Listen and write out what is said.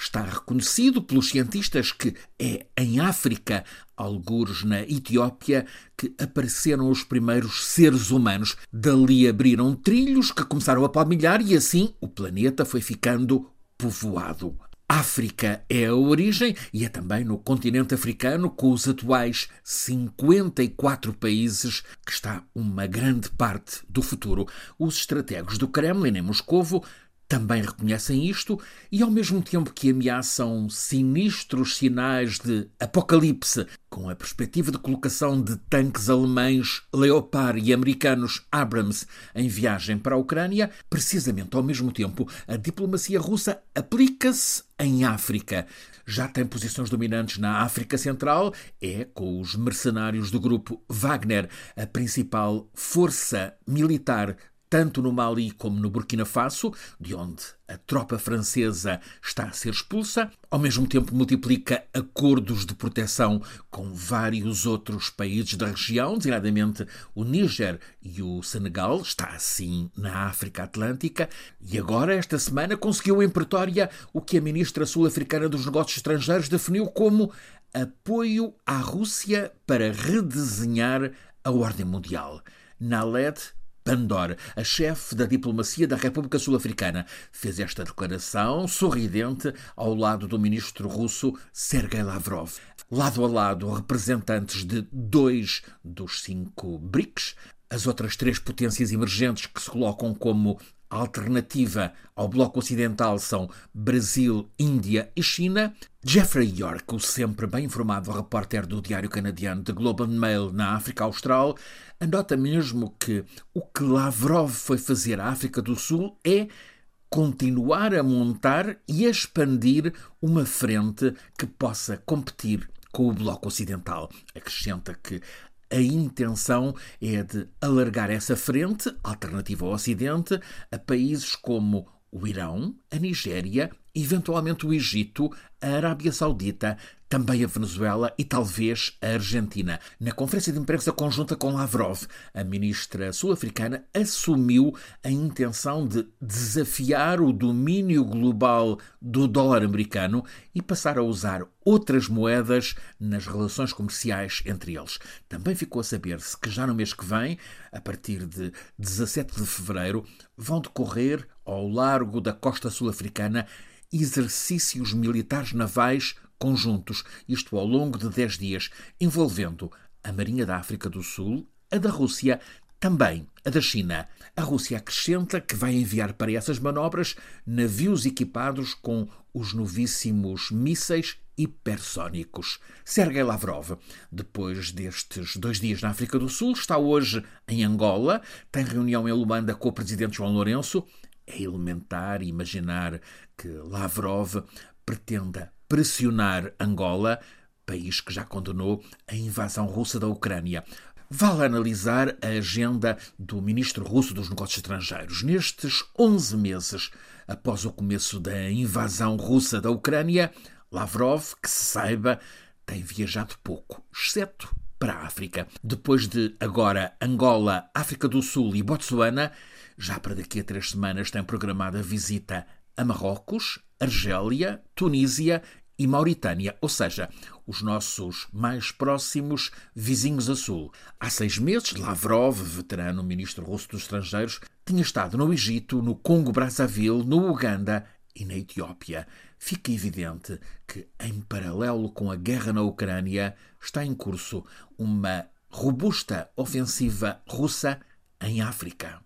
Está reconhecido pelos cientistas que é em África, algures na Etiópia, que apareceram os primeiros seres humanos. Dali abriram trilhos que começaram a palmilhar e assim o planeta foi ficando povoado. África é a origem e é também no continente africano, com os atuais 54 países, que está uma grande parte do futuro. Os estrategos do Kremlin em Moscovo também reconhecem isto e, ao mesmo tempo que ameaçam sinistros sinais de apocalipse, com a perspectiva de colocação de tanques alemães Leopard e americanos Abrams em viagem para a Ucrânia, precisamente ao mesmo tempo, a diplomacia russa aplica-se em África. Já tem posições dominantes na África Central, é, com os mercenários do grupo Wagner, a principal força militar tanto no Mali como no Burkina Faso, de onde a tropa francesa está a ser expulsa, ao mesmo tempo multiplica acordos de proteção com vários outros países da região, designadamente o Níger e o Senegal, está assim na África Atlântica, e agora, esta semana, conseguiu em Pretória o que a ministra sul-africana dos Negócios Estrangeiros definiu como apoio à Rússia para redesenhar a ordem mundial. Naled Pandor, a chefe da diplomacia da República Sul-Africana, fez esta declaração sorridente ao lado do ministro russo Sergei Lavrov. Lado a lado, representantes de dois dos cinco BRICS, as outras três potências emergentes que se colocam como alternativa ao Bloco Ocidental são Brasil, Índia e China. Jeffrey York, o sempre bem informado repórter do diário canadiano The Globe and Mail na África Austral, anota mesmo que o que Lavrov foi fazer à África do Sul é continuar a montar e a expandir uma frente que possa competir com o Bloco Ocidental. Acrescenta que a intenção é de alargar essa frente, alternativa ao Ocidente, a países como o Irão, a Nigéria, eventualmente o Egito, a Arábia Saudita, também a Venezuela e talvez a Argentina. Na conferência de imprensa conjunta com Lavrov, a ministra sul-africana assumiu a intenção de desafiar o domínio global do dólar americano e passar a usar outras moedas nas relações comerciais entre eles. Também ficou a saber-se que já no mês que vem, a partir de 17 de fevereiro, vão decorrer ao largo da costa sul-africana exercícios militares navais conjuntos, isto ao longo de 10 dias, envolvendo a Marinha da África do Sul, a da Rússia, também a da China. A Rússia acrescenta que vai enviar para essas manobras navios equipados com os novíssimos mísseis hipersónicos. Sergei Lavrov, depois destes dois dias na África do Sul, está hoje em Angola, tem reunião em Luanda com o presidente João Lourenço. É elementar imaginar que Lavrov pretenda pressionar Angola, país que já condenou a invasão russa da Ucrânia. Vale analisar a agenda do ministro russo dos Negócios Estrangeiros. Nestes 11 meses após o começo da invasão russa da Ucrânia, Lavrov, que se saiba, tem viajado pouco, exceto para a África. Depois de agora Angola, África do Sul e Botsuana, já para daqui a três semanas tem programada visita a Marrocos, Argélia, Tunísia e Mauritânia, ou seja, os nossos mais próximos vizinhos a sul. Há seis meses, Lavrov, veterano ministro russo dos Estrangeiros, tinha estado no Egito, no Congo-Brazzaville, no Uganda e na Etiópia. Fica evidente que, em paralelo com a guerra na Ucrânia, está em curso uma robusta ofensiva russa em África.